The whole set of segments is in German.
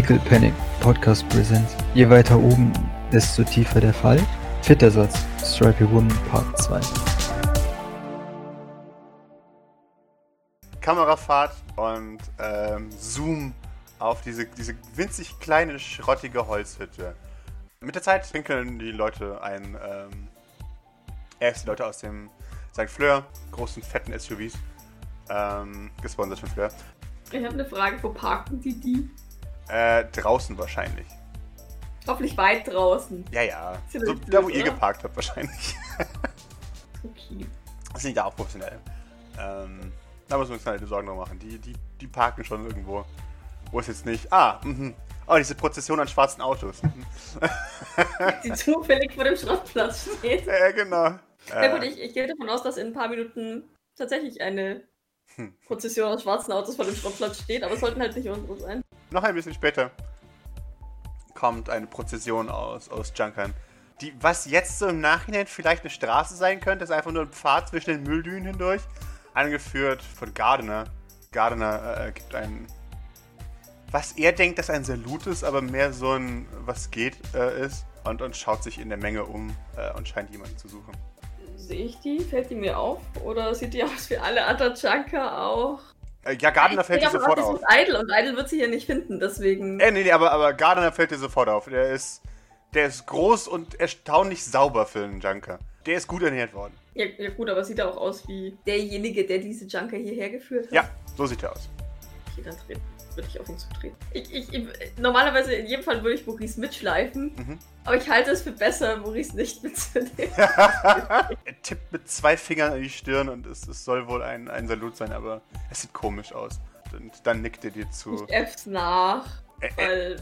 Pickle Panic Podcast Presents. Je weiter oben, desto tiefer der Fall. Vierter Satz, Stripey Woman Part 2. Kamerafahrt und ähm, Zoom auf diese, diese winzig kleine, schrottige Holzhütte. Mit der Zeit pinkeln die Leute ein, ähm, erst die Leute aus dem St. Fleur, großen, fetten SUVs, ähm, gesponsert von Fleur. Ich habe eine Frage, wo parken die die? Äh, draußen wahrscheinlich. Hoffentlich weit draußen. Ja, ja. Ist So, da, wo blöd, ihr oder? geparkt habt, wahrscheinlich. Okay. Das sind ja auch professionell. Ähm, da müssen wir uns keine Sorgen drum machen. Die, die, die parken schon irgendwo. Wo es jetzt nicht. Ah, mhm. Oh, diese Prozession an schwarzen Autos. Mhm. Die zufällig vor dem Schrottplatz steht. ja, genau. Na Äh, gut, ich, ich gehe davon aus, dass in ein paar Minuten tatsächlich eine. Prozession aus schwarzen Autos vor dem Schrottplatz steht, aber es sollten halt nicht unsere sein. noch ein bisschen später kommt eine Prozession aus, aus Junkern. Die, was jetzt so im Nachhinein vielleicht eine Straße sein könnte, ist einfach nur ein Pfad zwischen den Mülldünen hindurch. Angeführt von Gardner. Gardner äh, gibt einen. Was er denkt, dass ein Salut ist, aber mehr so ein Was geht äh, ist. Und, und schaut sich in der Menge um äh, und scheint jemanden zu suchen. Sehe ich die? Fällt die mir auf? Oder sieht die aus wie alle anderen Junker auch? Äh, ja, Gardner Ich fällt dir sofort auf. Idle und Idle wird sie hier nicht finden, deswegen. Äh, nee, nee, aber, aber Gardner fällt dir sofort auf. Der ist, der ist groß und erstaunlich sauber für einen Junker. Der ist gut ernährt worden. Ja, ja gut, aber sieht er auch aus wie derjenige, der diese Junker hierher geführt hat. Ja, so sieht er aus. Okay, dann treten. Würde ich auf ihn zutreten. Ich, ich, ich, normalerweise, in jedem Fall würde ich Maurice mitschleifen, Mhm. aber ich halte es für besser, Maurice nicht mitzunehmen. er tippt mit zwei Fingern an die Stirn und es, es soll wohl ein, ein Salut sein, aber es sieht komisch aus. Und dann nickt er dir zu. Ich F's nach, Ä- weil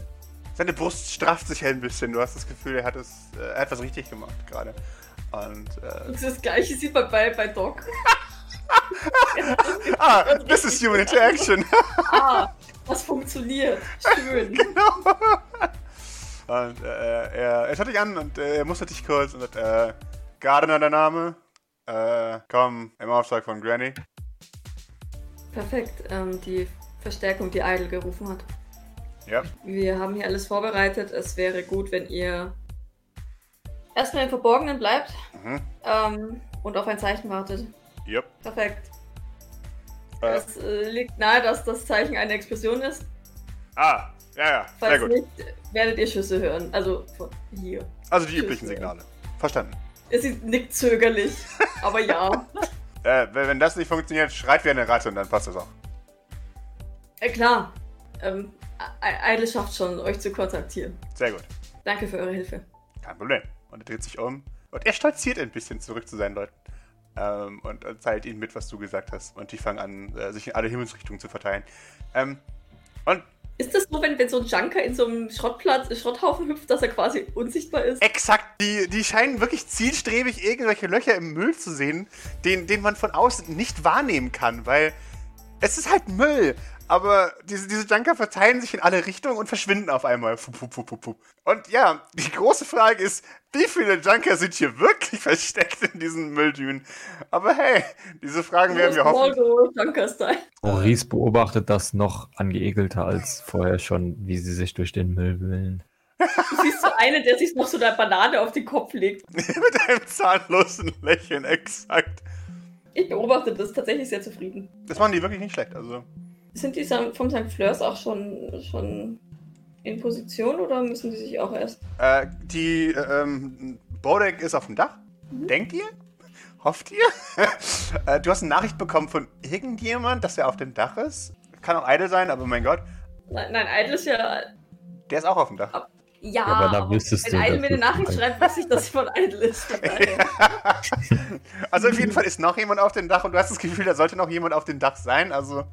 Seine Brust strafft sich ein bisschen. Du hast das Gefühl, er hat, es, äh, er hat was richtig gemacht gerade. Und, äh, das gleiche sieht man bei, bei Doc. ah, this is human interaction. Ah, das funktioniert. Schön. und äh, er, er schaut dich an und äh, er mustert dich kurz und sagt, äh, Gardner der Name. Äh, komm, im Auftrag von Granny. Perfekt, ähm, die Verstärkung, die Idle gerufen hat. Ja. Wir haben hier alles vorbereitet. Es wäre gut, wenn ihr erstmal im Verborgenen bleibt Mhm. ähm, und auf ein Zeichen wartet. Yep. Perfekt. Äh, Es äh, liegt nahe, dass das Zeichen eine Explosion ist. ah, ja, ja, sehr Falls gut. nicht, werdet ihr Schüsse hören. Also von hier. Also die üblichen Schüsse. Signale. Verstanden. Es ist nickt zögerlich, aber ja. Äh, wenn das nicht funktioniert, schreit wie eine Ratte und dann passt das auch. Äh, klar. Ähm, I- Idle schafft schon, euch zu kontaktieren. Sehr gut. Danke für eure Hilfe. Kein Problem. Und er dreht sich um. Und er stolziert ein bisschen zurück zu seinen Leuten. Ähm, und, und teilt ihnen mit, was du gesagt hast. Und die fangen an, äh, sich in alle Himmelsrichtungen zu verteilen. Ähm, und Ist das so, wenn, wenn so ein Junker in so einem Schrottplatz, Schrotthaufen hüpft, dass er quasi unsichtbar ist? exakt, die, die scheinen wirklich zielstrebig irgendwelche Löcher im Müll zu sehen, den, den man von außen nicht wahrnehmen kann, weil es ist halt Müll. Aber diese, diese Junker verteilen sich in alle Richtungen und verschwinden auf einmal. Und ja, die große Frage ist, wie viele Junker sind hier wirklich versteckt in diesen Mülldünen? Aber hey, diese Fragen werden wir hoffen. Maurice beobachtet das noch angeekelter als vorher schon, wie sie sich durch den Müll wühlen. Du siehst so einen, der sich noch so eine Banane auf den Kopf legt. Mit einem zahnlosen Lächeln, exakt. Ich beobachte das tatsächlich sehr zufrieden. Das machen die wirklich nicht schlecht. Also, Sind die vom St. Fleurs auch schon, schon in Position oder müssen die sich auch erst? Äh, die äh, ähm, Bodek ist auf dem Dach. Denkt ihr? Hofft ihr? äh, du hast eine Nachricht bekommen von irgendjemand, dass er auf dem Dach ist. Kann auch Idle sein, aber mein Gott, Nein, nein Idle ist ja. der ist auch auf dem Dach. Ja, aber da wüsstest wenn du, Idle dass mir eine das Nachricht schreibt, weiß ich, dass sie von Idle ist. Also auf jeden Fall ist noch jemand auf dem Dach und du hast das Gefühl, da sollte noch jemand auf dem Dach sein. Also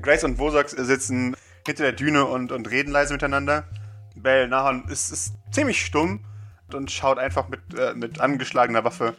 Grace und Vosox sitzen hinter der Düne und, und reden leise miteinander. Bell Nahon ist, ist ziemlich stumm und schaut einfach mit, äh, mit angeschlagener Waffe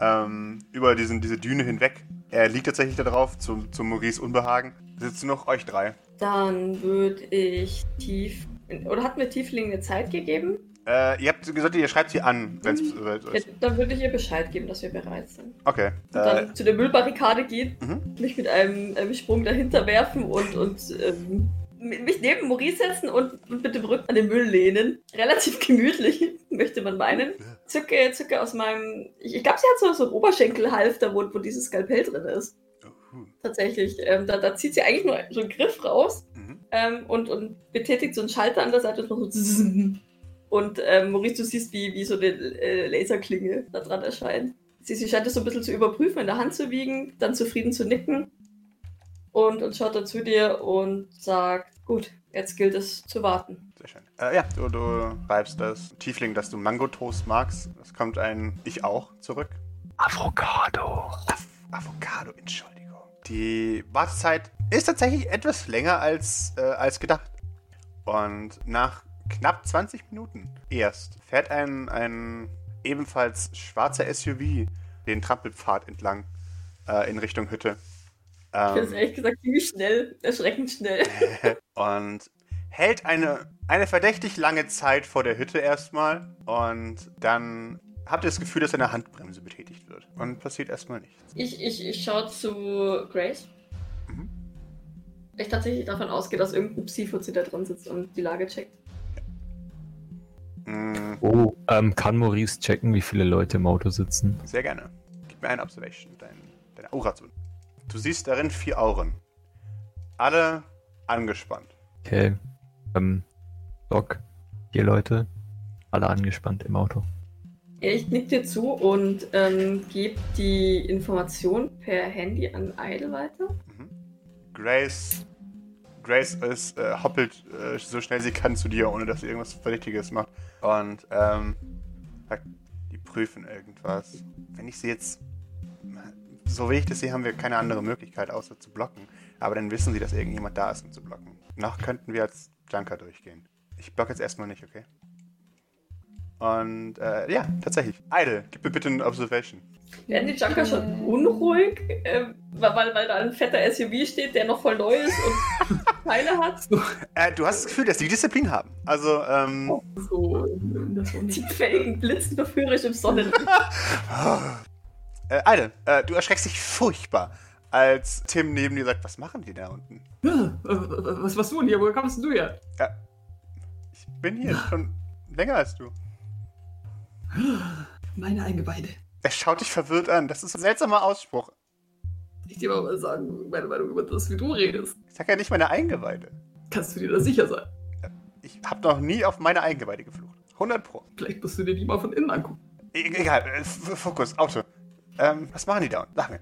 ähm, über diesen, diese Düne hinweg. Er liegt tatsächlich da drauf, zu, zu Maurice Unbehagen. Sitzen noch euch drei. Dann würde ich tief. Oder hat mir Tiefling eine Zeit gegeben? Äh, ihr habt gesagt, ihr schreibt sie an, wenn es Ja, dann würde ich ihr Bescheid geben, dass wir bereit sind. Okay. Und Äh, dann zu der Müllbarrikade gehen, Mhm. mich mit einem, einem Sprung dahinter werfen und, und ähm, mich neben Maurice setzen und, und mit dem Rücken an den Müll lehnen. Relativ gemütlich, möchte man meinen. Zücke, zücke aus meinem. Ich, ich glaube, sie hat so, so einen Oberschenkelhalfter, wo, wo dieses Skalpell drin ist. Uh, Tatsächlich. Ähm, da, da zieht sie eigentlich nur so einen Griff raus mhm. ähm, und, und betätigt so einen Schalter an der Seite und macht so. Und ähm, Maurice, du siehst, wie, wie so eine äh, Laserklinge da dran erscheint. Sie, sie scheint es so ein bisschen zu überprüfen, in der Hand zu wiegen, dann zufrieden zu nicken und, und schaut dann zu dir und sagt: Gut, jetzt gilt es zu warten. Sehr schön. Äh, ja, du, du schreibst das Tiefling, dass du Mango-Toast magst. Es kommt ein Ich auch zurück. Avocado. Av Avocado, Entschuldigung. Die Wartezeit ist tatsächlich etwas länger als, äh, als gedacht. Und nach knapp 20 Minuten erst fährt ein, ein ebenfalls schwarzer SUV den Trampelpfad entlang äh, in Richtung Hütte. Ich finde es Ähm, ehrlich gesagt ziemlich schnell, erschreckend schnell. und hält eine, eine verdächtig lange Zeit vor der Hütte erstmal. Und dann habt ihr das Gefühl, dass eine Handbremse betätigt wird. Und passiert erstmal nichts. Ich, ich, ich schaue zu Grace. Mhm. Ich tatsächlich davon ausgehe, dass irgendein Psi-Fuzzi da drin sitzt und die Lage checkt. Mm, Oh, ähm, kann Maurice checken, wie viele Leute im Auto sitzen? sehr gerne. Gib mir eine Observation, dein, deine Aura zu. Du siehst darin vier Auren. Alle angespannt. Okay. Ähm, Doc, vier Leute, alle angespannt im Auto. Ich nick dir zu und ähm, gebe die Information per Handy an Idle weiter. Mhm. Grace. Grace ist, äh, hoppelt äh, so schnell sie kann zu dir, ohne dass sie irgendwas Verdächtiges macht. Und, ähm, die prüfen irgendwas. Wenn ich sie jetzt. So wie ich das sehe, haben wir keine andere Möglichkeit, außer zu blocken. Aber dann wissen sie, dass irgendjemand da ist, um zu blocken. Noch könnten wir als Junker durchgehen. Ich block jetzt erstmal nicht, okay? Und, äh, ja, tatsächlich. Idle, gib mir bitte eine Observation. Werden die Junker schon unruhig, ähm, weil, weil da ein fetter SUV steht, der noch voll neu ist und Teile hat? Äh, du hast das Gefühl, dass sie Disziplin haben. Also, ähm. So, der Sonne. Die Felgen blitzen verführerisch im Sonnenlicht. Äh, Eide, äh, du erschreckst dich furchtbar, als Tim neben dir sagt, was machen die da unten? Ja, äh, was warst du denn hier? Woher kommst denn du her? Ich bin hier schon länger als du. Meine Eingeweide. Er schaut dich verwirrt an. Das ist ein seltsamer Ausspruch. Ich dir mal sagen, meine Meinung über das, wie du redest. Ich sag ja nicht meine Eingeweide. Kannst du dir da sicher sein? Ich hab noch nie auf meine Eingeweide geflucht. 100 Pro. Vielleicht musst du dir die mal von innen angucken. E egal, äh, F- Fokus, Auto. Ähm, was machen die da? Sag mir.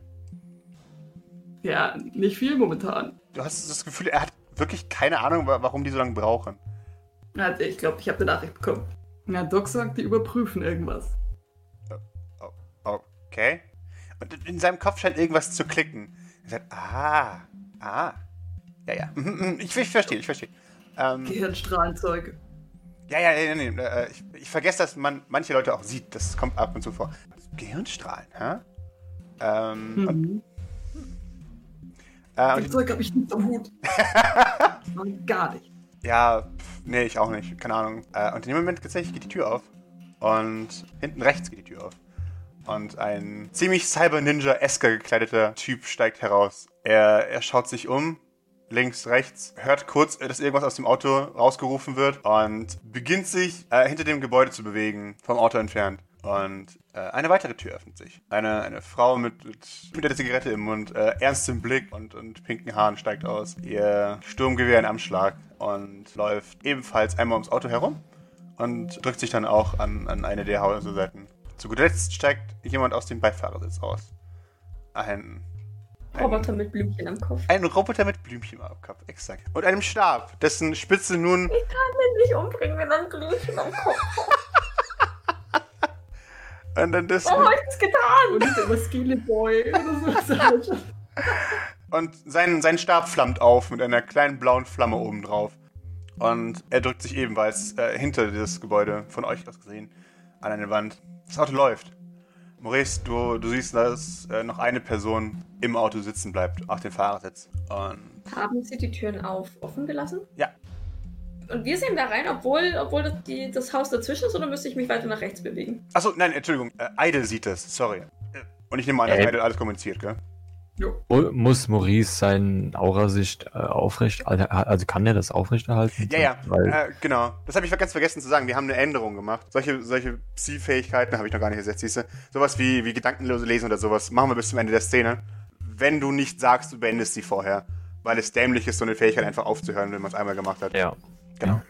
Ja, nicht viel momentan. Du hast das Gefühl, er hat wirklich keine Ahnung, wa- warum die so lange brauchen. Also, ich glaube, ich habe eine Nachricht bekommen. Ja, Doc sagt, die überprüfen irgendwas. Okay. Und in seinem Kopf scheint irgendwas zu klicken. Er sagt, ah, ah. Ja, ja. Mhm, mhm, Ich, ich verstehe, ich verstehe. Ähm, Gehirnstrahlenzeuge. ja, ja, ja, nee, nee, äh, ich, ich vergesse, dass man manche Leute auch sieht. Das kommt ab und zu vor. Gehirnstrahlen, hä? Ähm, und, Mhm. äh, und Das Zeug habe ich nicht am Hut. Gar nicht. Ja, nee, ich auch nicht. Keine Ahnung. Äh, und in dem Moment tatsächlich geht die Tür auf. Und hinten rechts geht die Tür auf. Und ein ziemlich Cyber-Ninja-esker gekleideter Typ steigt heraus. Er, er schaut sich um, links, rechts, hört kurz, dass irgendwas aus dem Auto rausgerufen wird und beginnt sich äh, hinter dem Gebäude zu bewegen, vom Auto entfernt. Und äh, eine weitere Tür öffnet sich. Eine, eine Frau mit, mit, mit der Zigarette im Mund, äh, ernstem Blick und, und pinken Haaren steigt aus. Ihr Sturmgewehr in Anschlag und läuft ebenfalls einmal ums Auto herum und drückt sich dann auch an, an eine der Hausseiten. Zu guter Letzt steigt jemand aus dem Beifahrersitz aus. Ein, ein, Roboter mit Blümchen am Kopf. ein Roboter mit Blümchen am Kopf, exakt. Und einem Stab, dessen Spitze nun Ich kann den nicht umbringen, wenn ein Blümchen am Kopf. Und dann dessen, Warum hab ich das getan? Und nicht immer Skilly Boy oder so. Und sein, sein Stab flammt auf mit einer kleinen blauen Flamme oben drauf. Und er drückt sich ebenfalls äh, hinter das Gebäude, von euch aus gesehen, an eine Wand. Das Auto läuft. Maurice, du, du siehst, dass äh, noch eine Person im Auto sitzen bleibt, auf dem Fahrersitz. Und Haben Sie die Türen auf offen gelassen? Ja. Und wir sehen da rein, obwohl, obwohl das, die, das Haus dazwischen ist, oder müsste ich mich weiter nach rechts bewegen? Achso, nein, Entschuldigung, äh, Idle sieht das, sorry. Äh, Und ich nehme an, dass Äh. Idle alles kommuniziert, gell? Mu- Muss Maurice seinen Aurasicht äh, aufrecht, also kann er das aufrechterhalten? Ja, ja, Weil, äh, genau. Das habe ich ganz vergessen zu sagen. Wir haben eine Änderung gemacht. Solche, solche Psi-Fähigkeiten habe ich noch gar nicht gesetzt, siehst du? Sowas wie, wie gedankenlose Lesen oder sowas machen wir bis zum Ende der Szene. Wenn du nicht sagst, du beendest sie vorher. Weil es dämlich ist, so eine Fähigkeit einfach aufzuhören, wenn man es einmal gemacht hat. ja. Genau.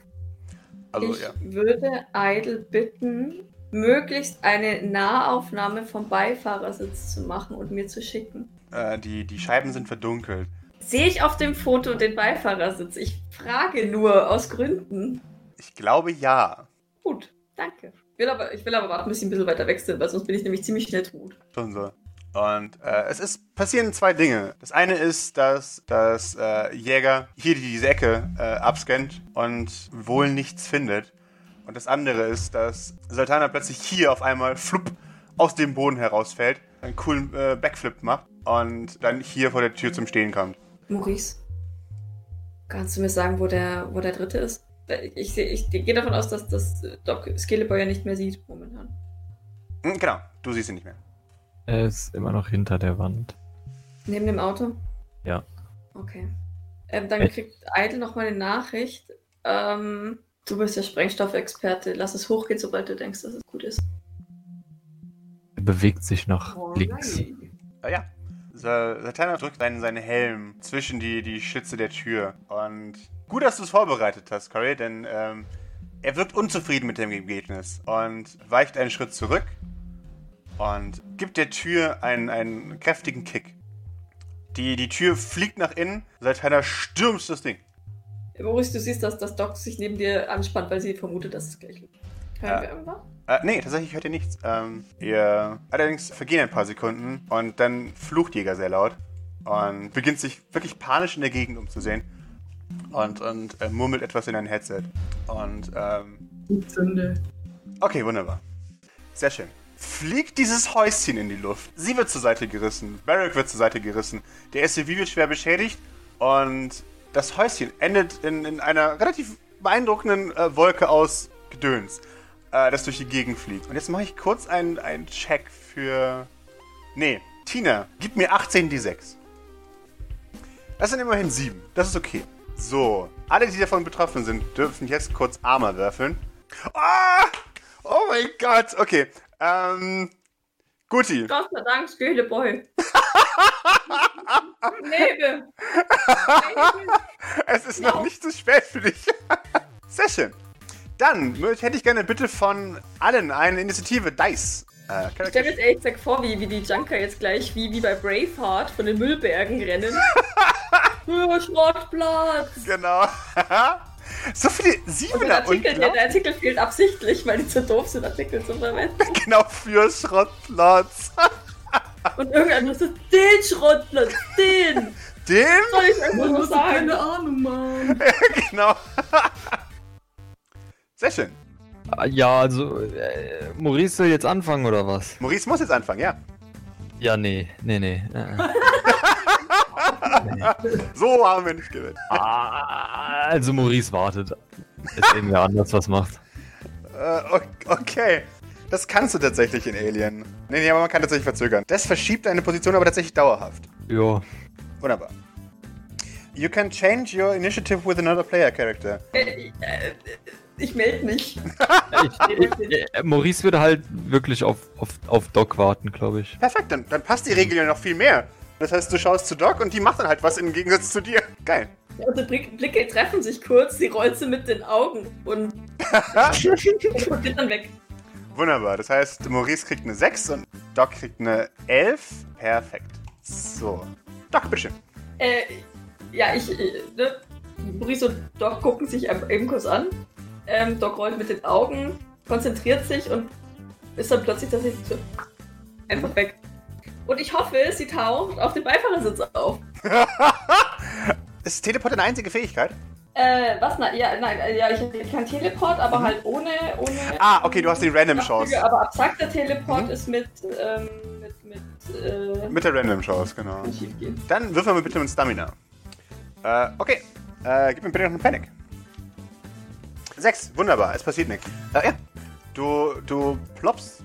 Also, ich ja. würde Idle bitten, möglichst eine Nahaufnahme vom Beifahrersitz zu machen und mir zu schicken. Äh, die, die Scheiben sind verdunkelt. Sehe ich auf dem Foto den Beifahrersitz? Ich frage nur aus Gründen. Ich glaube ja. Gut, danke. Ich will aber, ich will aber warten, bis ich ein bisschen weiter weg sind, weil sonst bin ich nämlich ziemlich schnell tot. Schon so. Und äh, es ist, passieren zwei Dinge. Das eine ist, dass, dass äh, Jäger hier diese Ecke äh, abscannt und wohl nichts findet. Und das andere ist, dass Sultana plötzlich hier auf einmal flupp aus dem Boden herausfällt, einen coolen äh, Backflip macht und dann hier vor der Tür zum Stehen kommt. Maurice, kannst du mir sagen, wo der, wo der dritte ist? Ich, seh- ich, gehe davon aus, dass das Doc Skilleboy ja nicht mehr sieht momentan. Hm, genau, du siehst ihn nicht mehr. Er ist immer noch hinter der Wand. Neben dem Auto? Ja. Okay. Ähm, dann Äh. kriegt Idle noch mal eine Nachricht. Ähm, du bist ja Sprengstoffexperte. Lass es hochgehen, sobald du denkst, dass es gut ist. Er bewegt sich nach links. Ah ja. Sa- Satana drückt seinen, seinen Helm zwischen die, die Schlitze der Tür. Und gut, dass du es vorbereitet hast, Corey, denn ähm, er wirkt unzufrieden mit dem Ergebnis und weicht einen Schritt zurück und gibt der Tür einen, einen kräftigen Kick. Die, die Tür fliegt nach innen, Satana stürmt das Ding. Maurice, du siehst, dass das Doc sich neben dir anspannt, weil sie vermutet, dass es gleich liegt. Hören Ja. wir irgendwas? Äh, nee, tatsächlich hört ihr nichts. Ähm, ihr, allerdings vergehen ein paar Sekunden und dann flucht Jäger sehr laut und beginnt sich wirklich panisch in der Gegend umzusehen und, und äh, murmelt etwas in ein Headset. Und, ähm, Die Zünde. okay, wunderbar. Sehr schön. Fliegt dieses Häuschen in die Luft. Sie wird zur Seite gerissen. Barrack wird zur Seite gerissen. Der SUV wird schwer beschädigt und das Häuschen endet in, in einer relativ beeindruckenden äh, Wolke aus Gedöns, äh, das durch die Gegend fliegt. Und jetzt mache ich kurz einen, einen Check für. Nee, Tina, gib mir 18 D6. Das sind immerhin 7. Das ist okay. So, alle, die davon betroffen sind, dürfen jetzt kurz Armor würfeln. Ah! Oh mein Gott, okay. Ähm. Guti. Gott sei Dank, Skilleboy. Lebe! Es ist noch Ja. nicht zu spät für dich. Sehr schön. Dann hätte ich gerne bitte von allen eine Initiative Dice. Äh, Ich stelle mir jetzt ehrlich gesagt vor, wie, wie die Junker jetzt gleich wie, wie bei Braveheart von den Müllbergen rennen. Schrottplatz! genau. So viele Und der Siebener und Artikel, der, der Artikel fehlt absichtlich, weil die zu doof sind, Artikel zu verwenden. genau für Schrottplatz. Und irgendwann so, den Schrottplatz, den! Den? Soll ich einfach nur muss sagen? keine Ahnung, Mann. genau. Sehr schön. Ah, Ja, also, äh, Maurice soll jetzt anfangen oder was? Maurice muss jetzt anfangen, ja. Ja, nee, nee, nee. Äh, So haben wir nicht gewinnt. ah, also, Maurice wartet. Ist irgendwer anders was macht. Äh, okay. Das kannst du tatsächlich in Alien. Nee, nee, aber man kann tatsächlich verzögern. Das verschiebt deine Position aber tatsächlich dauerhaft. Ja. Wunderbar. You can change your initiative with another player character. Äh, äh, ich melde mich. Ich, ich, äh, Maurice würde halt wirklich auf, auf, auf Doc warten, glaube ich. Perfekt, dann, dann passt die Regel ja noch viel mehr. Das heißt, du schaust zu Doc und die macht dann halt was im Gegensatz zu dir. Geil. Unsere Blick- Blicke treffen sich kurz, sie rollt sie mit den Augen und, und geht dann weg. Wunderbar. Das heißt, Maurice kriegt eine 6 und Doc kriegt eine 11. Perfekt. So. Doc, bitteschön. Äh, ja, ich, äh, ne, Maurice und Doc gucken sich eben eben kurz an. Ähm, Doc rollt mit den Augen, konzentriert sich und ist dann plötzlich tatsächlich so einfach weg. Und ich hoffe, sie taucht auf dem Beifahrersitz auf. Ist Teleport eine einzige Fähigkeit? Äh, was? Na, ja, nein, äh, ja, ich kann Teleport, aber halt ohne, ohne. Mhm. Ah, okay, du hast die Random Abzüge, Chance. Aber abstrakter Teleport Mhm. ist mit, ähm, mit, mit, äh, Mit der Random Chance, genau. Dann würfeln wir bitte mit Stamina. Äh, okay. Äh, gib mir bitte noch einen Panic. Sechs, wunderbar, es passiert nichts. Äh, ja. Du, du ploppst,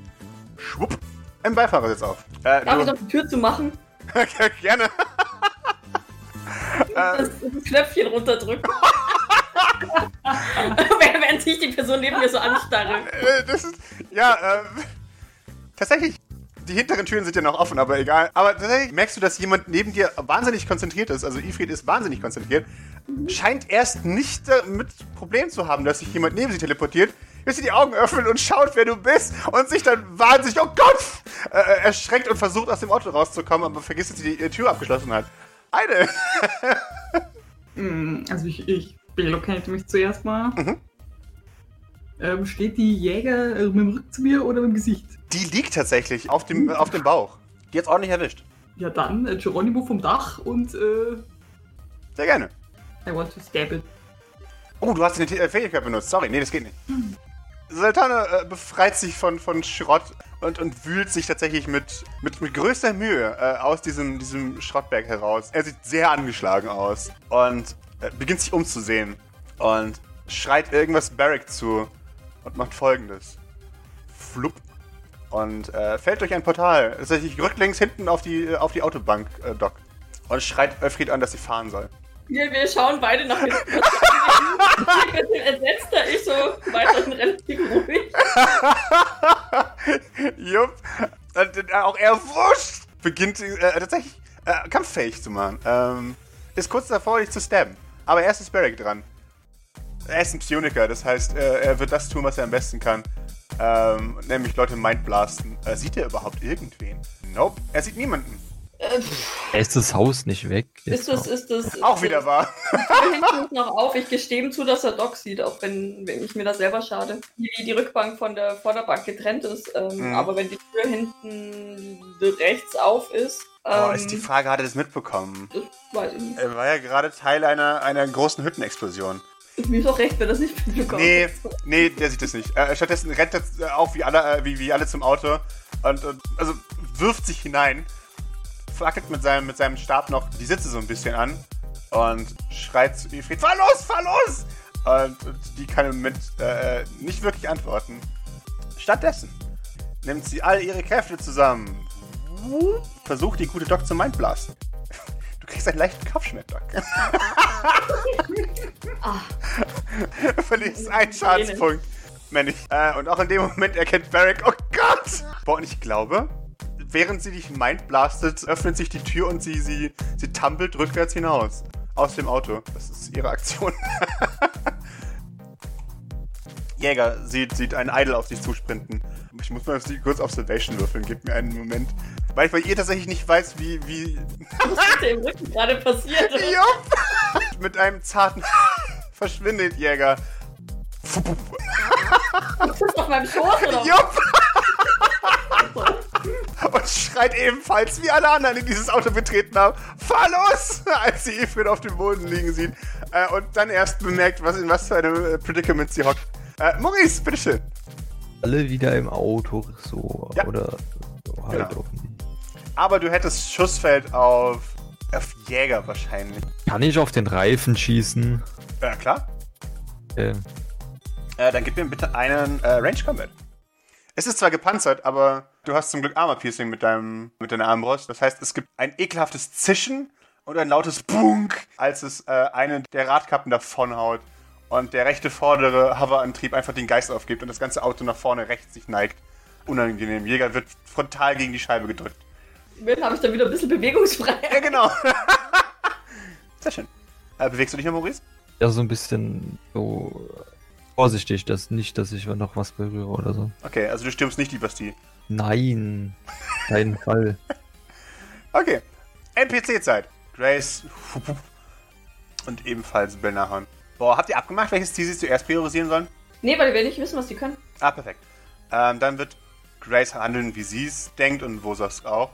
schwupp, im Beifahrersitz auf. Äh, Darf ich noch die Tür zu machen? Gerne. das, das Knöpfchen runterdrücken. Während sich die Person neben mir so anstarre. Äh, das ist, ja, äh, tatsächlich, die hinteren Türen sind ja noch offen, aber egal. Aber tatsächlich merkst du, dass jemand neben dir wahnsinnig konzentriert ist. Also Ifrit ist wahnsinnig konzentriert. Scheint erst nicht damit Problem zu haben, dass sich jemand neben sie teleportiert, bis sie die Augen öffnet und schaut, wer du bist und sich dann wahnsinnig, oh Gott, äh, erschreckt und versucht aus dem Auto rauszukommen, aber vergisst, dass sie die Tür abgeschlossen hat. Eine. Mm, Also ich, ich relocate mich zuerst mal. Mhm. Ähm, steht die Jäger äh, mit dem Rücken zu mir oder mit dem Gesicht? Die liegt tatsächlich auf dem, auf dem Bauch. Die hat's ordentlich erwischt. Ja dann, äh, Geronimo vom Dach und äh, Sehr gerne. I want to stab it. Oh, du hast eine äh, Fähigkeit benutzt. Sorry, nee, das geht nicht. Sultana äh, befreit sich von, von Schrott und, und wühlt sich tatsächlich mit, mit, mit größter Mühe äh, aus diesem, diesem Schrottberg heraus. Er sieht sehr angeschlagen aus und äh, beginnt sich umzusehen und schreit irgendwas Barrick zu und macht folgendes. Flupp. Und äh, fällt durch ein Portal, tatsächlich rücklings hinten auf die, auf die Autobank äh, dockt. Und schreit Öfried an, dass sie fahren soll. Wir, wir schauen beide nach hinten. Bisschen entsetzter, ich so weiterhin relativ ruhig. Jupp. Äh, auch er wusch, beginnt äh, tatsächlich äh, kampffähig zu machen. Ähm, ist kurz davor, dich zu stabben. Aber erst ist Barrick dran. Er ist ein Psioniker, das heißt, äh, er wird das tun, was er am besten kann. Ähm, nämlich Leute mindblasten. Äh, sieht er überhaupt irgendwen? Nope. Er sieht niemanden. Äh, Er ist das Haus nicht weg. ist das, ist das. Auch wieder wahr. Tür hinten ist noch auf. Ich gestehe ihm zu, dass er Doc sieht, auch wenn, wenn ich mir das selber schade. Wie die Rückbank von der Vorderbank getrennt ist. Ähm, Mhm. Aber wenn die Tür hinten rechts auf ist. Ähm, Oh, ist die Frage, hat er das mitbekommen? das weiß ich nicht. Er war ja gerade Teil einer, einer großen Hüttenexplosion. Mir ist auch recht, wenn das nicht mitbekommt. Nee, nee, der sieht das nicht. Äh, stattdessen rennt er äh, auch wie alle, äh, wie, wie alle zum Auto und, und also wirft sich hinein, fackelt mit seinem, mit seinem Stab noch die Sitze so ein bisschen an und schreit zu Ifrit, fahr los, fahr los! Und, und die kann im Moment äh, nicht wirklich antworten. Stattdessen nimmt sie all ihre Kräfte zusammen, versucht die gute Doc zu mindblasten. Du kriegst einen leichten Kopfschmerz, Doc. Ah, verlierst einen Schadenspunkt. Männlich. Äh, und auch in dem Moment erkennt Barrick, oh Gott! Boah, und ich glaube, während sie dich mindblastet, öffnet sich die Tür und sie, sie, sie tumbelt rückwärts hinaus. Aus dem Auto. Das ist ihre Aktion. Jäger sieht, sieht einen Idol auf sich zusprinten. Ich muss mal kurz Observation würfeln. Gib mir einen Moment. Weil ich bei ihr tatsächlich nicht weiß, wie, wie, was ist dir im Rücken gerade passiert? Jupp! Mit einem zarten verschwindet Jäger. Ist das auf meinem Schoß oder Jupp! Und schreit ebenfalls, wie alle anderen, die dieses Auto betreten haben, fahr los! Als sie Ifrit auf dem Boden liegen sieht. Äh, und dann erst bemerkt, was, in was für einem äh, Predicament sie hockt. Äh, Maurice, bitteschön. Alle wieder im Auto, so. Ja. Oder so halt Genau. Aber du hättest Schussfeld auf, auf Jäger wahrscheinlich. Kann ich auf den Reifen schießen? Ja, klar. Äh, Äh, dann gib mir bitte einen äh, Range Combat. Es ist zwar gepanzert, aber du hast zum Glück Armor Piercing mit, deinem, mit deiner Armbrust. Das heißt, es gibt ein ekelhaftes Zischen und ein lautes Bunk, als es äh, einen der Radkappen davonhaut und der rechte vordere Hoverantrieb einfach den Geist aufgibt und das ganze Auto nach vorne rechts sich neigt. Unangenehm. Jäger wird frontal gegen die Scheibe gedrückt. Wenn habe ich dann wieder ein bisschen Bewegungsfreiheit. Ja, genau. Sehr schön. Äh, bewegst du dich noch, Maurice? ja, so ein bisschen so vorsichtig, dass nicht, dass ich noch was berühre oder so. Okay, also du stürmst nicht die Bastille. Nein, keinen Fall. Okay. NPC-Zeit. Grace. Und ebenfalls Belnahon. Boah, habt ihr abgemacht, welches Ziel sie zuerst priorisieren sollen? Nee, weil wir nicht wissen, was die können. Ah, perfekt. Ähm, dann wird Grace handeln, wie sie es denkt und Vosos auch.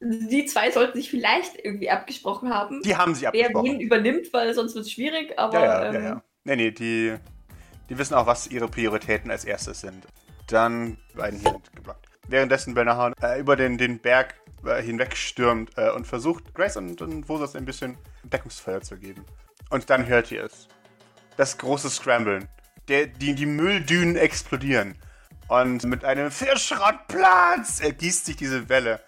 Die zwei sollten sich vielleicht irgendwie abgesprochen haben, Die haben sie wer abgesprochen. wen übernimmt, weil sonst wird es schwierig, aber Ja, ja, ähm, ja, ja. Nee, nee, die, die wissen auch, was ihre Prioritäten als erstes sind. Dann beiden hier geblockt. Währenddessen Belnahon äh, über den, den Berg äh, hinwegstürmt äh, und versucht, Grace und, und Vosos ein bisschen Deckungsfeuer zu geben. Und dann hört ihr es. Das große Scramblen. Der, die, die Mülldünen explodieren. Und mit einem Fischrottplatz ergießt sich diese Welle.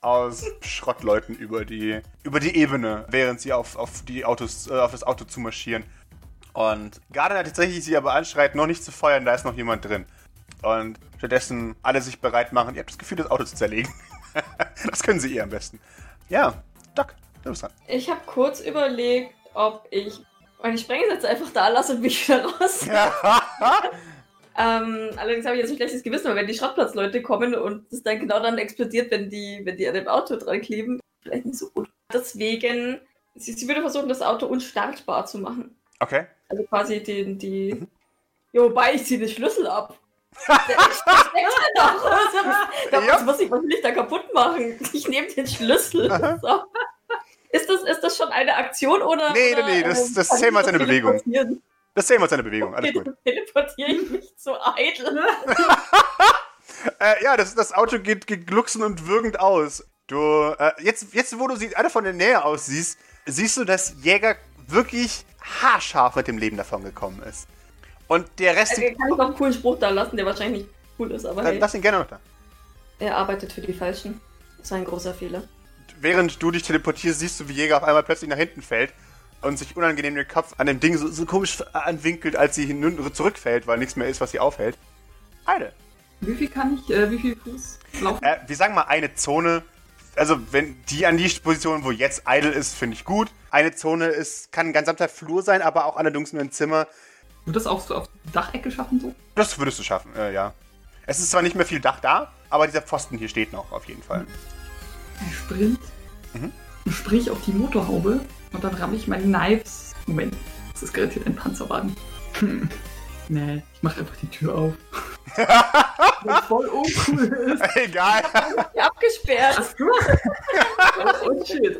aus Schrottleuten über die, über die Ebene, während sie auf, auf, die Autos, äh, auf das Auto zumarschieren. Und Gardner tatsächlich sie aber anschreit, noch nicht zu feuern, da ist noch jemand drin. Und stattdessen alle sich bereit machen. Ihr habt das Gefühl, das Auto zu zerlegen. das können sie ihr am besten. Ja, Doc, du bist dran. Ich habe kurz überlegt, ob ich meine Sprengsätze einfach da lasse und mich wieder raus. Ähm, allerdings habe ich jetzt ein schlechtes Gewissen, weil wenn die Schrottplatzleute kommen und es dann genau dann explodiert, wenn die, wenn die an dem Auto dran kleben, vielleicht nicht so gut. Deswegen, sie, sie würde versuchen, das Auto unstartbar zu machen. Okay. Also quasi den, die. Mhm. Ja, wobei ich ziehe den Schlüssel ab. Der steckt halt noch. Da Ja. was, muss ich, was will ich da kaputt machen? Ich nehme den Schlüssel. So. Ist, das, ist das schon eine Aktion oder? Nee, nee, nee, das- ähm, das zählen wir als eine Bewegung. Das sehen wir in der Bewegung. Alles Okay, gut. dann teleportiere ich mich zu Idle. Äh, ja, das, das Auto geht, geht glucksen und würgend aus. Du, äh, jetzt, jetzt, wo du sie alle von der Nähe aus siehst, siehst du, dass Jäger wirklich haarscharf mit dem Leben davon gekommen ist. Und der Rest, Also, kann ich noch einen coolen Spruch da lassen, der wahrscheinlich nicht cool ist, aber hey, lass ihn gerne noch da. er arbeitet für die Falschen. Das war ein großer Fehler. Während du dich teleportierst, siehst du, wie Jäger auf einmal plötzlich nach hinten fällt und sich unangenehm den Kopf an dem Ding so, so komisch anwinkelt, als sie hin zurückfällt, weil nichts mehr ist, was sie aufhält. Eine. Wie viel kann ich, äh, wie viel Fuß laufen? Äh, wir sagen mal eine Zone. Also, wenn die an die Position, wo jetzt Idle ist, finde ich gut. Eine Zone ist, kann ein gesamter Flur sein, aber auch allerdings nur ein Zimmer. Wird das auch so auf Dachecke schaffen so? Das würdest du schaffen, äh, ja. Es ist zwar nicht mehr viel Dach da, aber dieser Pfosten hier steht noch, auf jeden Fall. Ein Sprint. Mhm. Sprich auf die Motorhaube und dann ramme ich meine Knives. Moment, das ist garantiert ein Panzerwagen. Hm. Nee, ich mache einfach die Tür auf. Was voll uncool ist. Egal. Ja, abgesperrt. Oh shit.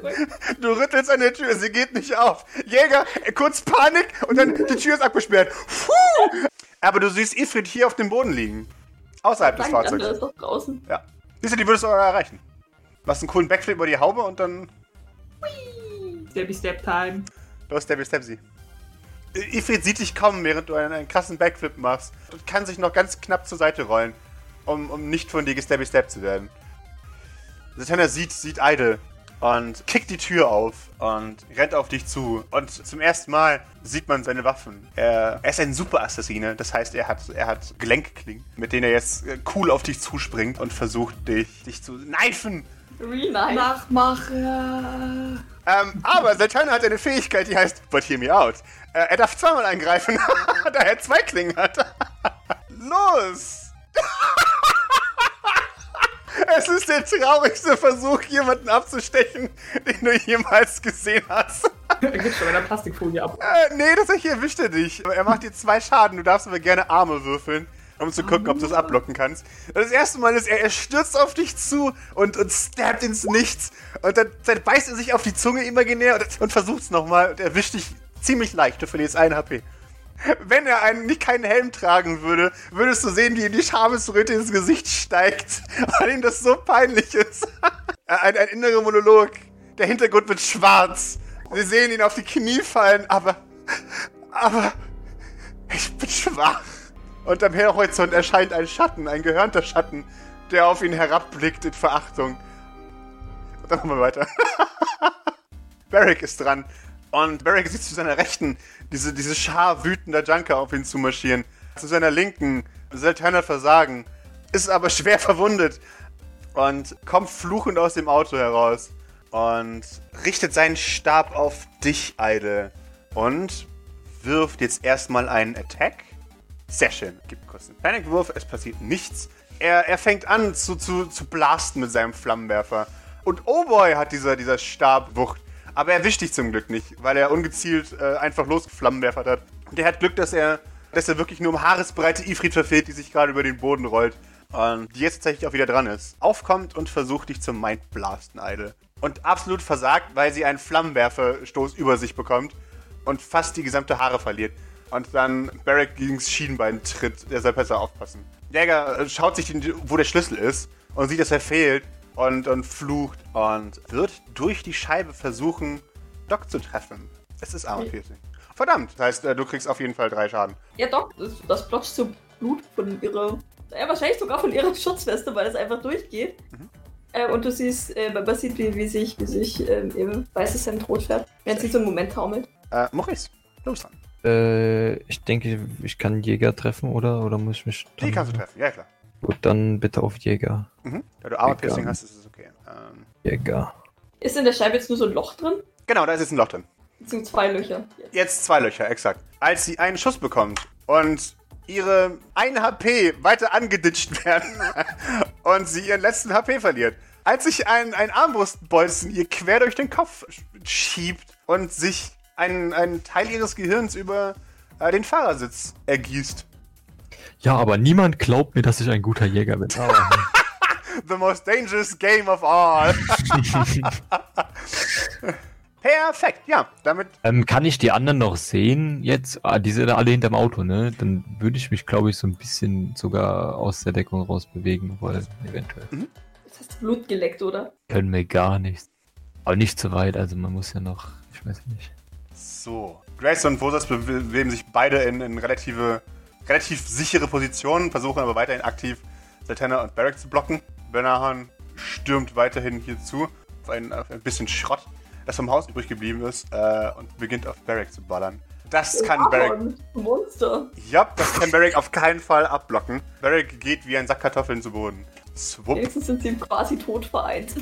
Du rüttelst an der Tür, sie geht nicht auf. Jäger, kurz Panik und dann die Tür ist abgesperrt. Puh. Aber du siehst Ifrit hier auf dem Boden liegen. Außerhalb des Danke, der Fahrzeugs. ist doch draußen. Ja. Siehst du, die würdest du aber erreichen. Machst einen coolen Backflip über die Haube und dann Stepby Step Time. Los, Debbie Step sie. Ifrit sieht dich kommen, während du einen, einen krassen Backflip machst und kann sich noch ganz knapp zur Seite rollen, um, um nicht von dir gestabby step zu werden. Zatanna sieht, sieht Idle und kickt die Tür auf und rennt auf dich zu. Und zum ersten Mal sieht man seine Waffen. Er, er ist ein Super-Assassine, das heißt, er hat, er hat Gelenkklingen, mit denen er jetzt cool auf dich zuspringt und versucht, dich, dich zu kneifen. Re-Night. Nachmacher. Ähm, aber Zatanna hat eine Fähigkeit, die heißt But Hear Me Out. Äh, er darf zweimal angreifen, da er zwei Klingen hat. Los! es ist der traurigste Versuch, jemanden abzustechen, den du jemals gesehen hast. Er geht schon mit der Plastikfolie ab. Äh, nee, tatsächlich erwischt er dich. Er macht dir zwei Schaden. Du darfst aber gerne Arme würfeln, um zu gucken, ob du es abblocken kannst. Das erste Mal ist er, er stürzt auf dich zu und, und stabbt ins Nichts. Und dann, dann beißt er sich auf die Zunge imaginär und, und versucht es nochmal und erwischt dich ziemlich leicht. Du verlierst einen HP. Wenn er einen, nicht keinen Helm tragen würde, würdest du sehen, wie ihm die Schamesröte ins Gesicht steigt, weil ihm das so peinlich ist. ein, ein innerer Monolog. Der Hintergrund wird schwarz. Wir sehen ihn auf die Knie fallen, aber. Aber. Ich bin schwach. Und am Horizont erscheint ein Schatten, ein gehörnter Schatten, der auf ihn herabblickt in Verachtung. Und dann machen wir weiter. Barrick ist dran. Und Barrick sieht zu seiner Rechten diese, diese Schar wütender Junker auf ihn zu marschieren. Zu seiner Linken Seltana Versagen. Ist aber schwer verwundet. Und kommt fluchend aus dem Auto heraus. Und richtet seinen Stab auf dich, Eide. Und wirft jetzt erstmal einen Attack. Sehr schön. Gibt kurz einen Panikwurf, es passiert nichts. Er, er fängt an zu, zu, zu blasten mit seinem Flammenwerfer. Und oh boy, hat dieser, dieser Stab Wucht. Aber er erwischt dich zum Glück nicht, weil er ungezielt äh, einfach losgeflammenwerfert hat. Und er hat Glück, dass er, dass er wirklich nur um Haaresbreite Ifrit verfehlt, die sich gerade über den Boden rollt. Und die jetzt tatsächlich auch wieder dran ist. Aufkommt und versucht dich zum Mindblasten, Idle. Und absolut versagt, weil sie einen Flammenwerferstoß über sich bekommt und fast die gesamte Haare verliert. Und dann Barrack gegens Schienbein tritt, der soll besser aufpassen. Jäger äh, schaut sich, den, wo der Schlüssel ist und sieht, dass er fehlt und, und flucht und wird durch die Scheibe versuchen, Doc zu treffen. Es ist Armor Piercing. Verdammt, das heißt, äh, du kriegst auf jeden Fall drei Schaden. Ja, doch, das, das plotscht so Blut von ihrer. Ja, wahrscheinlich sogar von ihrer Schutzweste, weil es einfach durchgeht. Äh, und du siehst, äh, man sieht, wie, wie sich, wie sich ähm, ihr weißes Hemd rot färbt, während sie so einen Moment taumelt. Äh, Maurice, du bist dran. Äh, ich denke, ich kann Jäger treffen, oder? Oder muss ich mich. Die kannst du treffen, ja klar. Gut, dann bitte auf Jäger. Mhm. Da du Armor-Piercing hast, ist es okay. Ähm, Jäger. Ist in der Scheibe jetzt nur so ein Loch drin? genau, da ist jetzt ein Loch drin. Das sind zwei Löcher. Jetzt zwei Löcher, exakt. Als sie einen Schuss bekommt und ihre 1 HP weiter angeditscht werden und sie ihren letzten HP verliert. Als sich ein, ein Armbrustbolzen ihr quer durch den Kopf sch- schiebt und sich ein, ein Teil ihres Gehirns über äh, den Fahrersitz ergießt. Ja, aber niemand glaubt mir, dass ich ein guter Jäger bin. Aber, The most dangerous game of all. Perfekt, ja. Damit ähm, kann ich die anderen noch sehen jetzt? Ah, die sind alle hinterm Auto, ne? Dann würde ich mich, glaube ich, so ein bisschen sogar aus der Deckung rausbewegen wollen, eventuell. Jetzt hast du Blut geleckt, oder? Können wir gar nichts. Aber nicht zu weit, also man muss ja noch, ich weiß nicht. So. Grace und Vosas bewegen sich beide in, in relative, relativ sichere Positionen, versuchen aber weiterhin aktiv Sultana und Barrack zu blocken. Benahan stürmt weiterhin hier zu, auf ein, auf ein bisschen Schrott, das vom Haus übrig geblieben ist, äh, und beginnt auf Barrack zu ballern. Das kann Barrack. Ahorn, Monster. Ja, das kann Barrack auf keinen Fall abblocken. Barrack geht wie ein Sack Kartoffeln zu Boden. Swupp. Wenigstens sind sie quasi tot vereint.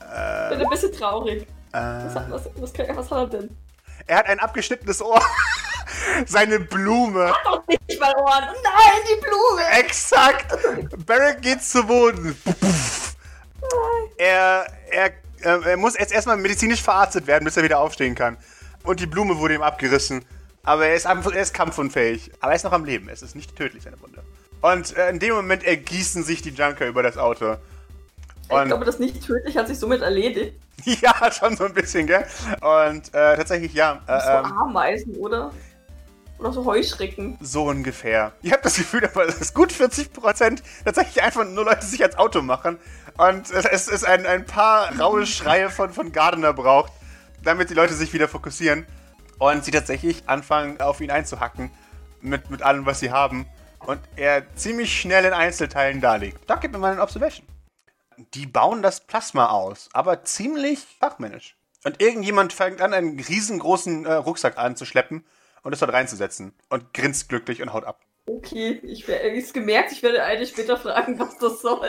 Äh, Bin ein bisschen traurig. Was, hat, äh, was, was, kann- was hat er denn? Er hat ein abgeschnittenes Ohr. Seine Blume. Doch nicht mal Ohren. Nein, die Blume. Exakt! Barrack geht zu Boden. Er, er, er muss jetzt erstmal medizinisch verarztet werden, bis er wieder aufstehen kann. Und die Blume wurde ihm abgerissen. Aber er ist, er ist kampfunfähig. Aber er ist noch am Leben. Es ist nicht tödlich, seine Wunde. Und äh, in dem Moment ergießen sich die Junker über das Auto. Ich Und glaube, das nicht tödlich hat sich somit erledigt. ja, schon so ein bisschen, gell? Und äh, tatsächlich, ja. so Äh, ähm, Ameisen, oder? Oder so Heuschrecken. so ungefähr. Ich habe das Gefühl, dass es gut 40% tatsächlich einfach nur Leute sich als Auto machen. Und es, ist ein, ein paar raue Schreie von, von Gardner braucht, damit die Leute sich wieder fokussieren. Und sie tatsächlich anfangen, auf ihn einzuhacken. Mit, mit allem, was sie haben. Und er ziemlich schnell in Einzelteilen darlegt. Da gibt mir mal eine Observation. Die bauen das Plasma aus, aber ziemlich fachmännisch. Und irgendjemand fängt an, einen riesengroßen äh, Rucksack anzuschleppen und es dort reinzusetzen. Und grinst glücklich und haut ab. Okay, ich werde es gemerkt, ich werde eine später fragen, was das soll.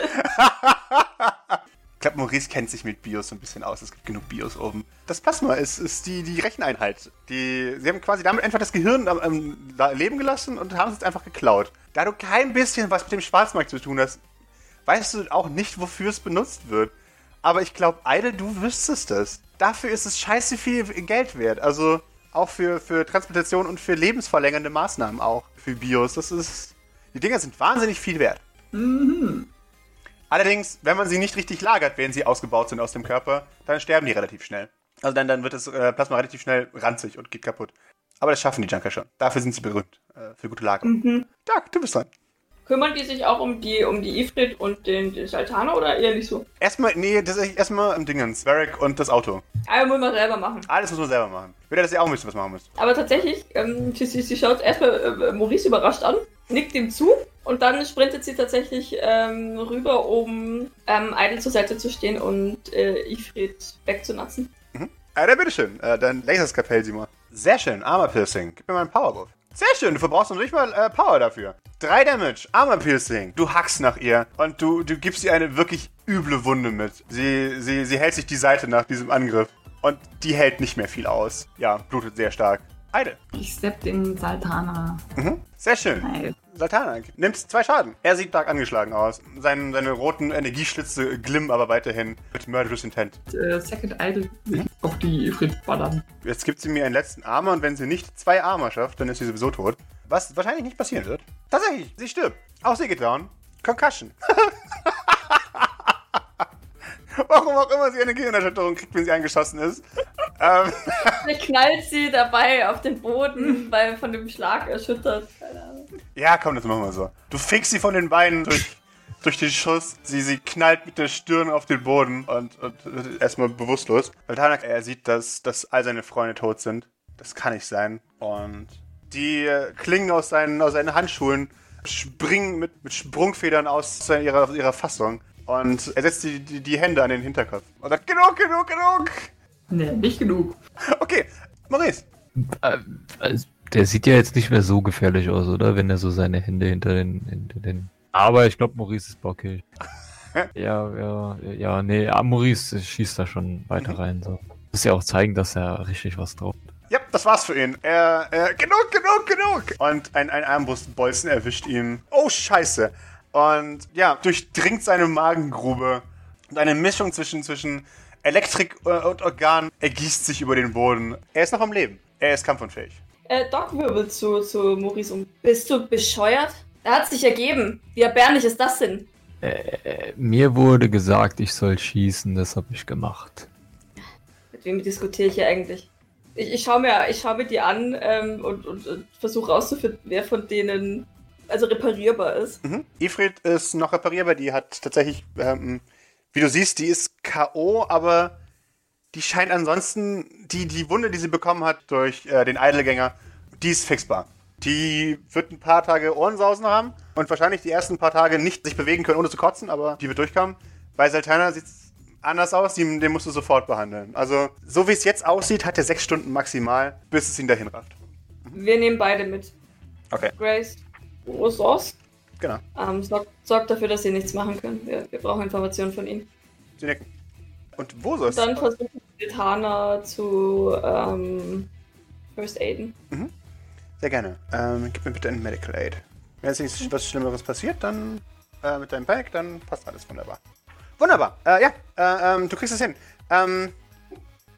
Ich glaube, Maurice kennt sich mit BIOS so ein bisschen aus. Es gibt genug BIOS oben. Das Plasma ist, ist die, die Recheneinheit. Die, sie haben quasi damit einfach das Gehirn am, am leben gelassen und haben es jetzt einfach geklaut. Da du kein bisschen was mit dem Schwarzmarkt zu tun hast, weißt du auch nicht, wofür es benutzt wird. Aber ich glaube, Idle, du wüsstest es. Dafür ist es scheiße viel Geld wert. Also auch für, für Transplantation und für lebensverlängernde Maßnahmen auch. Für BIOS. Das ist. Die Dinger sind wahnsinnig viel wert. Mhm. Allerdings, wenn man sie nicht richtig lagert, während sie ausgebaut sind aus dem Körper, dann sterben die relativ schnell. Also dann, dann wird das äh, Plasma relativ schnell ranzig und geht kaputt. Aber das schaffen die Junker schon. Dafür sind sie berühmt. Äh, für gute Lagerung. Mhm. Doug, du bist dran. Kümmern die sich auch um die, um die Ifrit und den, den Saltaner oder eher nicht so? Erstmal, nee, das ist erstmal im Dingens. Varric und das Auto. Aber muss man selber machen. Alles muss man selber machen. Wieder, dass ihr auch ein bisschen was machen müsst. Aber tatsächlich, ähm, sie, sie, sie schaut erstmal äh, Maurice überrascht an, nickt ihm zu und dann sprintet sie tatsächlich ähm, rüber, um ähm, Idle zur Seite zu stehen und äh, Ifrit wegzunatzen. Äh, dann bitteschön. Äh, dann Laserskapell sie mal. Sehr schön. Armor Piercing. Gib mir mal einen Powerwurf. Sehr schön. Du verbrauchst nicht mal äh, Power dafür. Drei Damage. Armor Piercing. Du hackst nach ihr und du, du gibst ihr eine wirklich üble Wunde mit. Sie, sie, sie hält sich die Seite nach diesem Angriff. Und die hält nicht mehr viel aus. Ja, blutet sehr stark. Eide. Ich stepp den Saltana. Mhm. Sehr schön. Nein. Sultana, nimmst zwei Schaden. Er sieht stark angeschlagen aus. Sein, seine roten Energieschlitze glimmen aber weiterhin mit Murderous Intent. Äh, Second Idol will ich auf die Ifrit ballern. Jetzt gibt sie mir einen letzten Armor und wenn sie nicht zwei Armor schafft, dann ist sie sowieso tot. Was wahrscheinlich nicht passieren wird. Tatsächlich, sie stirbt. Auch sie geht down. Concussion. Warum auch immer sie eine Gehirnerschütterung kriegt, wenn sie eingeschossen ist. Ähm, Vielleicht knallt sie dabei auf den Boden, weil von dem Schlag erschüttert. Keine Ahnung. ja, komm, das machen wir so. Du fickst sie von den Beinen durch, durch den Schuss. Sie, sie knallt mit der Stirn auf den Boden und, und wird erstmal bewusstlos. Valtanak, er sieht, dass, dass all seine Freunde tot sind. Das kann nicht sein. Und die äh, Klingen aus seinen, aus seinen Handschuhen springen mit, mit Sprungfedern aus ihrer, ihrer Fassung Und er setzt die, die, die Hände an den Hinterkopf. Und sagt, genug, genug, genug. Nee, nicht genug. Okay, Maurice. Äh, also, der sieht ja jetzt nicht mehr so gefährlich aus, oder? Wenn er so seine Hände hinter den. Hinter den... Aber ich glaube, Maurice ist bockig. ja, ja, ja, nee, ja, Maurice schießt da schon weiter rein. So. Muss ja auch zeigen, dass er richtig was drauf hat. Ja, das war's für ihn. Er, er, genug, genug, genug. Und ein, ein Armbrustbolzen erwischt ihn. Oh, scheiße. Und ja, durchdringt seine Magengrube. Und eine Mischung zwischen, zwischen Elektrik äh, und Organ ergießt sich über den Boden. Er ist noch am Leben. Er ist kampfunfähig. Äh, Doc wirbelt zu, zu Maurice um. Bist du bescheuert? Er hat sich ergeben. Wie erbärmlich ist das denn? Äh, mir wurde gesagt, ich soll schießen, das habe ich gemacht. Mit wem diskutiere ich hier eigentlich? Ich, ich schaue mir, ich schau mir die an ähm, und, und, und versuche rauszufinden, wer von denen also reparierbar ist. Mhm. Ifrit ist noch reparierbar. Die hat tatsächlich, ähm, wie du siehst, die ist K.O., aber die scheint ansonsten, die, die Wunde, die sie bekommen hat durch äh, den Eidelgänger, die ist fixbar. Die wird ein paar Tage Ohrensausen haben und wahrscheinlich die ersten paar Tage nicht sich bewegen können, ohne zu kotzen, aber die wird durchkommen. Bei Sultana sieht es anders aus, den, den musst du sofort behandeln. Also, so wie es jetzt aussieht, hat er sechs Stunden maximal, bis es ihn dahin rafft. Wir nehmen beide mit. Okay. Grace, Ross? Genau. Ähm, sorgt sorg dafür, dass sie nichts machen können. Wir, wir brauchen Informationen von ihnen. Sie nicken. Und wo soll es? Dann versuchen wir Tana zu ähm, First Aiden. Sehr gerne. Ähm, gib mir bitte ein Medical Aid. Wenn jetzt nichts was Schlimmeres passiert, dann äh, mit deinem Bike, dann passt alles wunderbar. Wunderbar. Äh, ja, äh, ähm, du kriegst es hin. Ähm,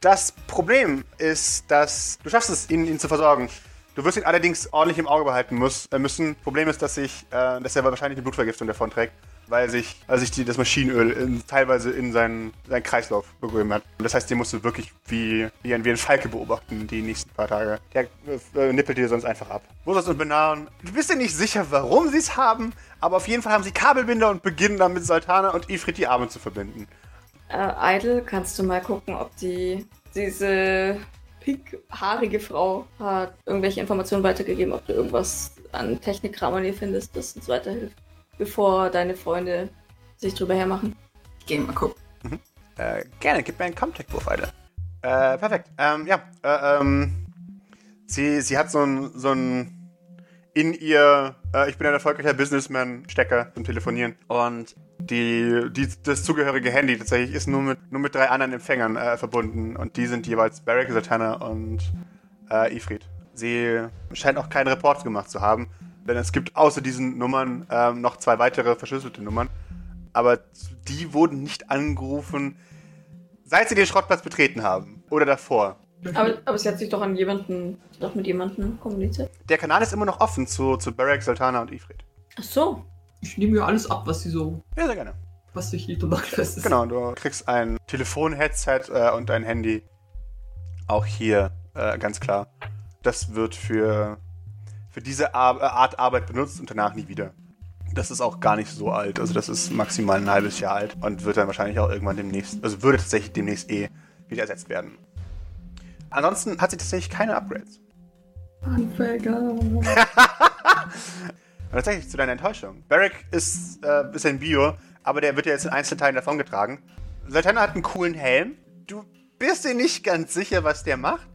das Problem ist, dass du schaffst es, ihn, ihn zu versorgen. Du wirst ihn allerdings ordentlich im Auge behalten muss, äh, müssen. Problem ist, dass sich, äh, dass er wahrscheinlich eine Blutvergiftung davon trägt, weil sich, weil sich die, das Maschinenöl in, teilweise in seinen, seinen Kreislauf begeben hat. Und das heißt, den musst du wirklich wie, wie, ein, wie ein Falke beobachten die nächsten paar Tage. Der äh, nippelt dir sonst einfach ab. Moses und Benaun, du bist dir nicht sicher, warum sie es haben, aber auf jeden Fall haben sie Kabelbinder und beginnen dann mit Sultana und Ifrit die Arme zu verbinden. Äh, Idle, kannst du mal gucken, ob die diese pinkhaarige Frau hat irgendwelche Informationen weitergegeben, ob du irgendwas an Technikkram an ihr findest, das uns weiterhilft, bevor deine Freunde sich drüber hermachen. Ich geh mal gucken. Äh, gerne, gib mir einen Comtech-Wurf, Alter. Äh, perfekt. Ähm, ja, äh, ähm, sie, sie hat so ein, so ein in ihr, äh, ich bin ein erfolgreicher Businessman-Stecker zum Telefonieren. Und die, die, das zugehörige Handy tatsächlich ist nur mit, nur mit drei anderen Empfängern äh, verbunden. Und die sind jeweils Barrick, Satana und äh, Ifrit. Sie scheint auch keinen Report gemacht zu haben. Denn es gibt außer diesen Nummern ähm, noch zwei weitere verschlüsselte Nummern. Aber die wurden nicht angerufen, seit sie den Schrottplatz betreten haben. Oder davor. Aber, aber sie hat sich doch an jemanden, doch mit jemandem kommuniziert. Der Kanal ist immer noch offen zu, zu Barrack, Sultana und Ifrit. Ach so. Ich nehme mir alles ab, was sie so, Ja, sehr gerne. was sich nicht fest ist. Genau, du kriegst ein Telefon-Headset äh, und ein Handy. Auch hier, äh, ganz klar. Das wird für, für diese Ar äh, Art Arbeit benutzt und danach nie wieder. Das ist auch gar nicht so alt. Also das ist maximal ein halbes Jahr alt und wird dann wahrscheinlich auch irgendwann demnächst, also würde tatsächlich demnächst eh wieder ersetzt werden. Ansonsten hat sie tatsächlich keine Upgrades. Anfänger. Und tatsächlich zu deiner Enttäuschung. Barrick ist, äh, ein Bio, aber der wird ja jetzt in Einzelteilen davongetragen. Sultana hat einen coolen Helm. Du bist dir nicht ganz sicher, was der macht.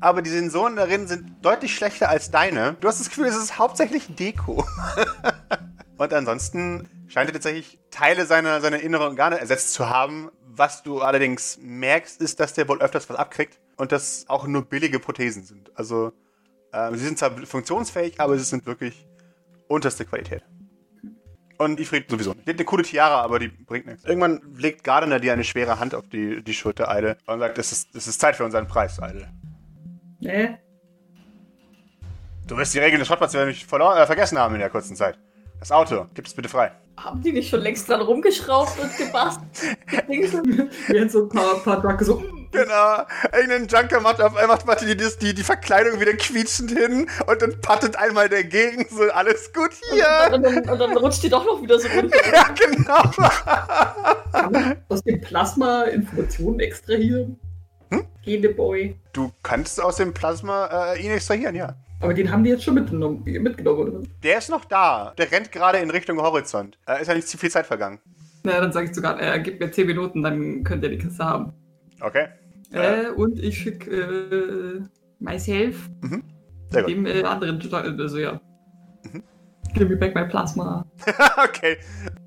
Aber die Sensoren darin sind deutlich schlechter als deine. Du hast das Gefühl, es ist hauptsächlich Deko. Und ansonsten scheint er tatsächlich Teile seiner, seiner inneren Organe ersetzt zu haben. Was du allerdings merkst, ist, dass der wohl öfters was abkriegt und das auch nur billige Prothesen sind. Also, ähm, sie sind zwar funktionsfähig, aber sie sind wirklich unterste Qualität. Und Ifrit sowieso nicht. Die hat eine coole Tiara, aber die bringt nichts. Irgendwann legt Gardner dir eine schwere Hand auf die, die Schulter, Eide, und sagt, es ist, es ist Zeit für unseren Preis, Eide. Nee. Du wirst die Regeln des Schrottplatzes nämlich verloren, äh, vergessen haben in der kurzen Zeit. Das Auto, gib es bitte frei. Haben die nicht schon längst dran rumgeschraubt und gebastelt? gedingselt? Während so ein paar, paar Drunken so. Genau. Irgendein Junker macht auf einmal macht die, die, die, Verkleidung wieder quietschend hin und dann pattet einmal dagegen. So, alles gut hier. Und, dann, und dann rutscht die doch noch wieder so runter. Ja, genau. Aus dem Plasma Informationen extrahieren? Hm? Boy. Du kannst aus dem Plasma äh, ihn extrahieren, ja. Aber den haben die jetzt schon mitgenommen, mitgenommen oder? Der ist noch da. Der rennt gerade in Richtung Horizont. Äh, ist ja nicht zu viel Zeit vergangen. Na, dann sage ich sogar, äh, gib mir 10 Minuten, dann könnt ihr die Kiste haben. Okay. Äh, und ich schicke äh, myself gut. dem äh, anderen, also ja. Mhm. Give me back my plasma. okay.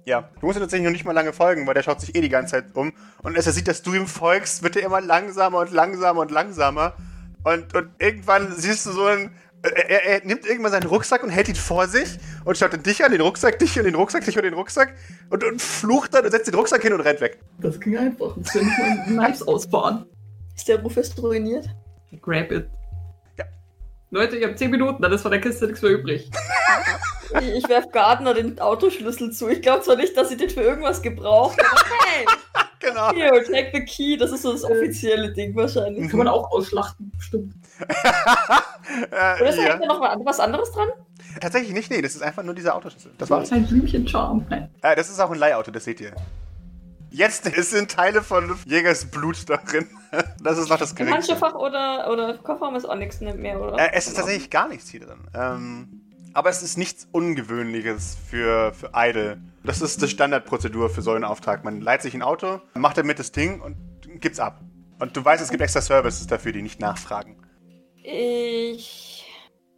Ja, du musst ihm tatsächlich noch nicht mal lange folgen, weil der schaut sich eh die ganze Zeit um. Und als er sieht, dass du ihm folgst, wird er immer langsamer und langsamer und langsamer. Und, und irgendwann siehst du so ein. Er, er, nimmt irgendwann seinen Rucksack und hält ihn vor sich und schaut dann dich an, den Rucksack, dich und den Rucksack, dich und den Rucksack und, und flucht dann und setzt den Rucksack hin und rennt weg. Das ging einfach. Kann ich meine Knives ausfahren. Ist der Rufus ruiniert? Grab it. Ja. Leute, ihr habt 10 Minuten, dann ist von der Kiste nichts mehr übrig. Ich, ich werf Gardner den Autoschlüssel zu. Ich glaube zwar nicht, dass sie den für irgendwas gebraucht, aber hey, Genau. here, take the key. Das ist so das offizielle Ding wahrscheinlich. Kann man auch ausschlachten, bestimmt. Äh, Oder ist da ja. da noch mal was anderes dran? Tatsächlich nicht, nee, das ist einfach nur dieser Autoschlüssel. Das war's. Ein Blümchen-Charme. Nein. Äh, das ist auch ein Leihauto, das seht ihr. Jetzt sind Teile von Jägers Blut darin. Das ist noch das Im Geringste. Handschuhfach oder, oder Kofferraum ist auch nichts mehr, oder? Äh, es ist tatsächlich gar nichts hier drin. Ähm, aber es ist nichts Ungewöhnliches für, für Idle. Das ist die Standardprozedur für so einen Auftrag. Man leiht sich ein Auto, macht damit das Ding und gibt's ab. Und du weißt, es gibt extra Services dafür, die nicht nachfragen. Ich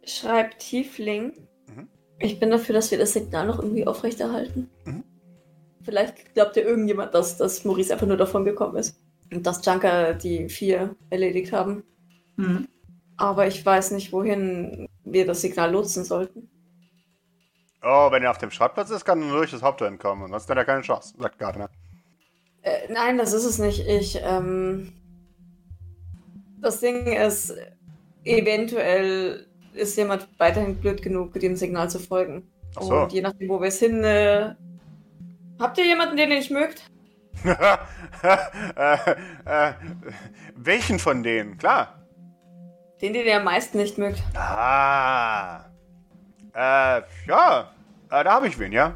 schreibe Tiefling. Mhm. Ich bin dafür, dass wir das Signal noch irgendwie aufrechterhalten. Mhm. Vielleicht glaubt ja irgendjemand, dass, dass Maurice einfach nur davon gekommen ist. Und dass Junker die vier erledigt haben. Hm. Aber ich weiß nicht, wohin wir das Signal nutzen sollten. Oh, wenn er auf dem Schrottplatz ist, kann er nur durch das Haupttor entkommen. Sonst hat er keine Chance, sagt Gardner. Äh, nein, das ist es nicht. Ich, ähm. Das Ding ist, eventuell ist jemand weiterhin blöd genug, dem Signal zu folgen. Ach so. Und je nachdem, wo wir es hin. Äh, habt ihr jemanden, den ihr nicht mögt? äh, äh, welchen von denen? Klar. Den, den ihr am meisten nicht mögt. Ah. Äh, ja. Äh, da habe ich wen, ja.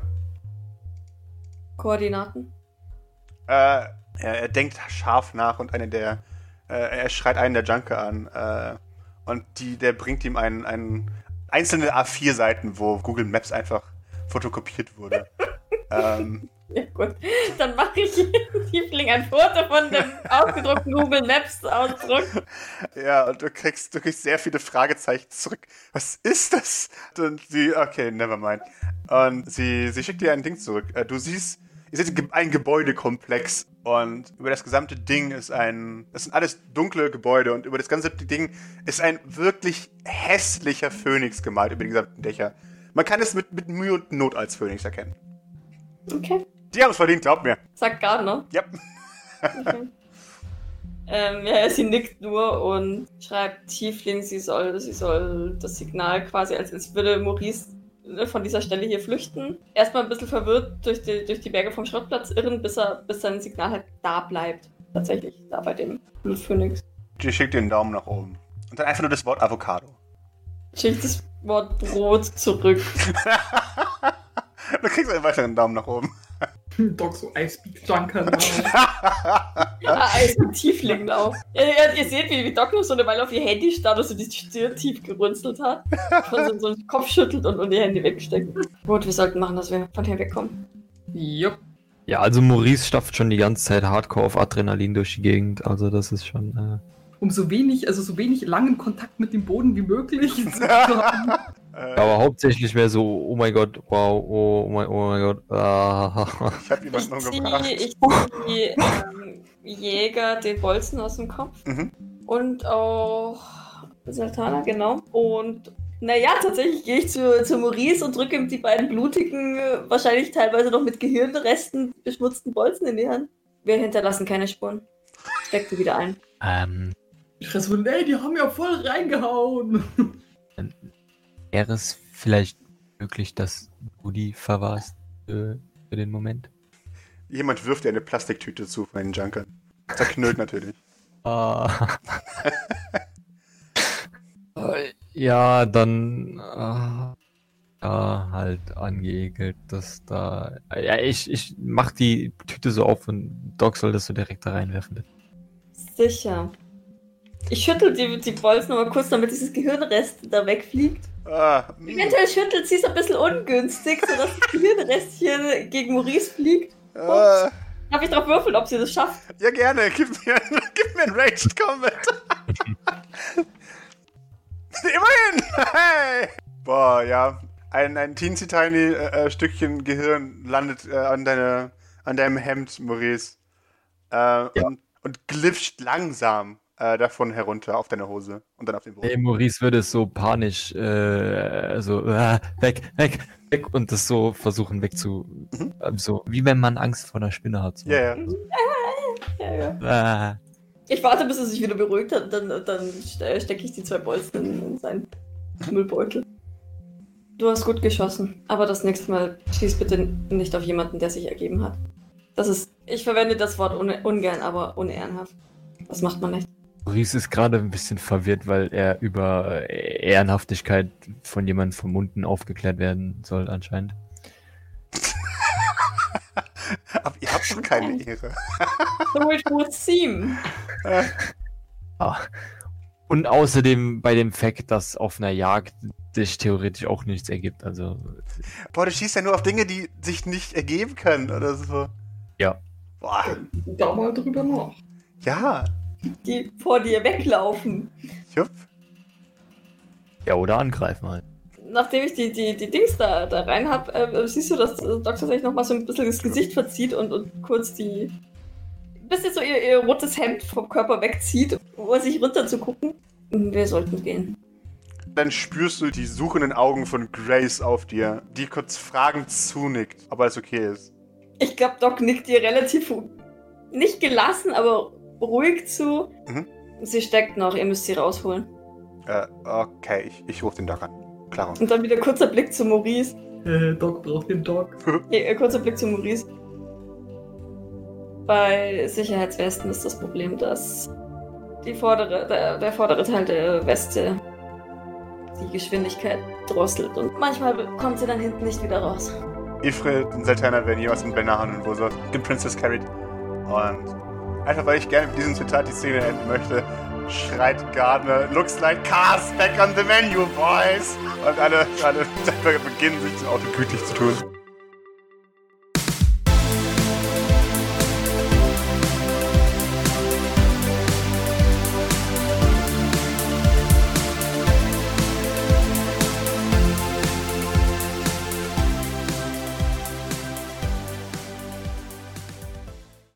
Koordinaten? Äh, er, er denkt scharf nach und eine der. Äh, er schreit einen der Junker an. Äh, und die, der bringt ihm einen, einen einzelne A4-Seiten, wo Google Maps einfach fotokopiert wurde. ähm, Ja, gut. Dann mache ich Tiefling ein Foto von dem ausgedruckten Google Maps Ausdruck. ja, und du kriegst, du kriegst sehr viele Fragezeichen zurück. Was ist das? Und sie, okay, never mind. Und sie, sie schickt dir ein Ding zurück. Äh, Du siehst, ihr seht ein Gebäudekomplex und über das gesamte Ding ist ein, das sind alles dunkle Gebäude und über das ganze Ding ist ein wirklich hässlicher Phönix gemalt über die gesamten Dächer. Man kann es mit, mit Mühe und Not als Phönix erkennen. Okay. Die haben es verdient, glaubt mir. Sagt Gardner. Ja. Okay. ähm, ja, sie nickt nur und schreibt Tiefling, sie soll, sie soll das Signal quasi, als, als würde Maurice ne, von dieser Stelle hier flüchten. Erstmal ein bisschen verwirrt durch die, durch die Berge vom Schrottplatz irren, bis, er, bis sein Signal halt da bleibt. Tatsächlich, da bei dem Blutphönix. Die schickt dir einen Daumen nach oben. Und dann einfach nur das Wort Avocado. Schickt das Wort Brot zurück. Du kriegst einen weiteren Daumen nach oben. Doc so I speak Junker now. Ah, Eis mit Tieflinglauf. Ihr, ihr, ihr seht, wie, wie Doc noch so eine Weile auf ihr Handy starrt und so die Stirn tief gerunzelt hat. Und so, so den Kopf schüttelt und, und ihr Handy weggesteckt. Gut, wir sollten machen, dass wir von hier wegkommen. Jupp. Ja, also Maurice stafft schon die ganze Zeit hardcore auf Adrenalin durch die Gegend. Also das ist schon. Äh, Um so wenig, also so wenig langen Kontakt mit dem Boden wie möglich zu haben. Äh, aber hauptsächlich mehr so, oh mein Gott, wow, oh, oh mein, oh mein Gott. Ah. ich habe jemanden ziehe umgebracht. ich zieh, ähm, Jäger den Bolzen aus dem Kopf. Mhm. Und auch Sultana, genau. Und naja, tatsächlich gehe ich zu, zu Maurice und drücke ihm die beiden blutigen, wahrscheinlich teilweise noch mit Gehirnresten beschmutzten Bolzen in die Hand. Wir hinterlassen keine Spuren. Steck die wieder ein. Ähm, Ich fress von, ey, die haben ja voll reingehauen. wäre es vielleicht möglich, dass du die verwahrst äh, für den Moment? Jemand wirft dir eine Plastiktüte zu von den Junkern. Zerknüllt natürlich. Ah. Äh, ja, dann äh, ja, halt angeekelt, dass da. Ja, ich, ich mach die Tüte so auf und Doc soll das so direkt da reinwerfen. Sicher. Ich schüttel die, die Bolzen aber kurz, damit dieses Gehirnrest da wegfliegt. Ah. Eventuell schüttelt sie es ein bisschen ungünstig, sodass das Gehirnrestchen gegen Maurice fliegt. Äh, Darf ich drauf würfeln, ob sie das schafft? ja, gerne. Gib mir, gib mir ein Ranged Combat. Immerhin! Hey! Boah, ja. Ein, ein teensy tiny äh, äh, Stückchen Gehirn landet äh, an, deine, an deinem Hemd, Maurice. Äh, und, und glitscht langsam äh, davon herunter auf deine Hose und dann auf den Boden. Ey, Maurice würde es so panisch, äh, so, äh, weg, weg, weg und das so versuchen wegzu, Mhm. äh, so, wie wenn man Angst vor einer Spinne hat. So. Ja, ja. Ja, ja. Äh, Ich warte, bis er sich wieder beruhigt hat, dann, dann ste- stecke ich die zwei Bolzen in, in seinen Müllbeutel. Du hast gut geschossen, aber das nächste Mal schieß bitte nicht auf jemanden, der sich ergeben hat. Das ist. Ich verwende das Wort un ungern, aber unehrenhaft. Das macht man nicht. Maurice ist gerade ein bisschen verwirrt, weil er über äh, Ehrenhaftigkeit von jemandem vom Munden aufgeklärt werden soll, anscheinend. Aber ihr habt doch keine Ehre. So it would seem. Ah. Und außerdem bei dem Fakt, dass auf einer Jagd sich theoretisch auch nichts ergibt. Also, Boah, du schießt ja nur auf Dinge, die sich nicht ergeben können oder so. Ja. Boah, Da mal drüber nach. ja. Die vor dir weglaufen. Jupp. ja, oder angreifen halt. Nachdem ich die, die, die Dings da, da rein habe, äh, siehst du, dass äh, Doc tatsächlich nochmal so ein bisschen das Gesicht verzieht und, und kurz die. ein bisschen so ihr, ihr rotes Hemd vom Körper wegzieht, um sich runter zu gucken. Wir sollten gehen. Dann spürst du die suchenden Augen von Grace auf dir, die kurz fragend zunickt, ob alles okay ist. Ich glaube, Doc nickt ihr relativ nicht gelassen, aber ruhig zu. Mhm. Sie steckt noch, ihr müsst sie rausholen. Äh, okay, ich, ich rufe den Doc an. Klar. Und dann wieder kurzer Blick zu Maurice. Äh, Doc braucht den Doc. Äh, kurzer Blick zu Maurice. Bei Sicherheitswesten ist das Problem, dass die vordere, der, der vordere Teil der Weste die Geschwindigkeit drosselt und manchmal kommt sie dann hinten nicht wieder raus. Ifrit und Sultana werden jeweils in Benahan und den Princess carried. Und einfach weil ich gerne mit diesem Zitat die Szene enden möchte, schreit Gardner, looks like cars back on the menu, boys! Und alle, alle beginnen sich das Auto gütlich zu tun.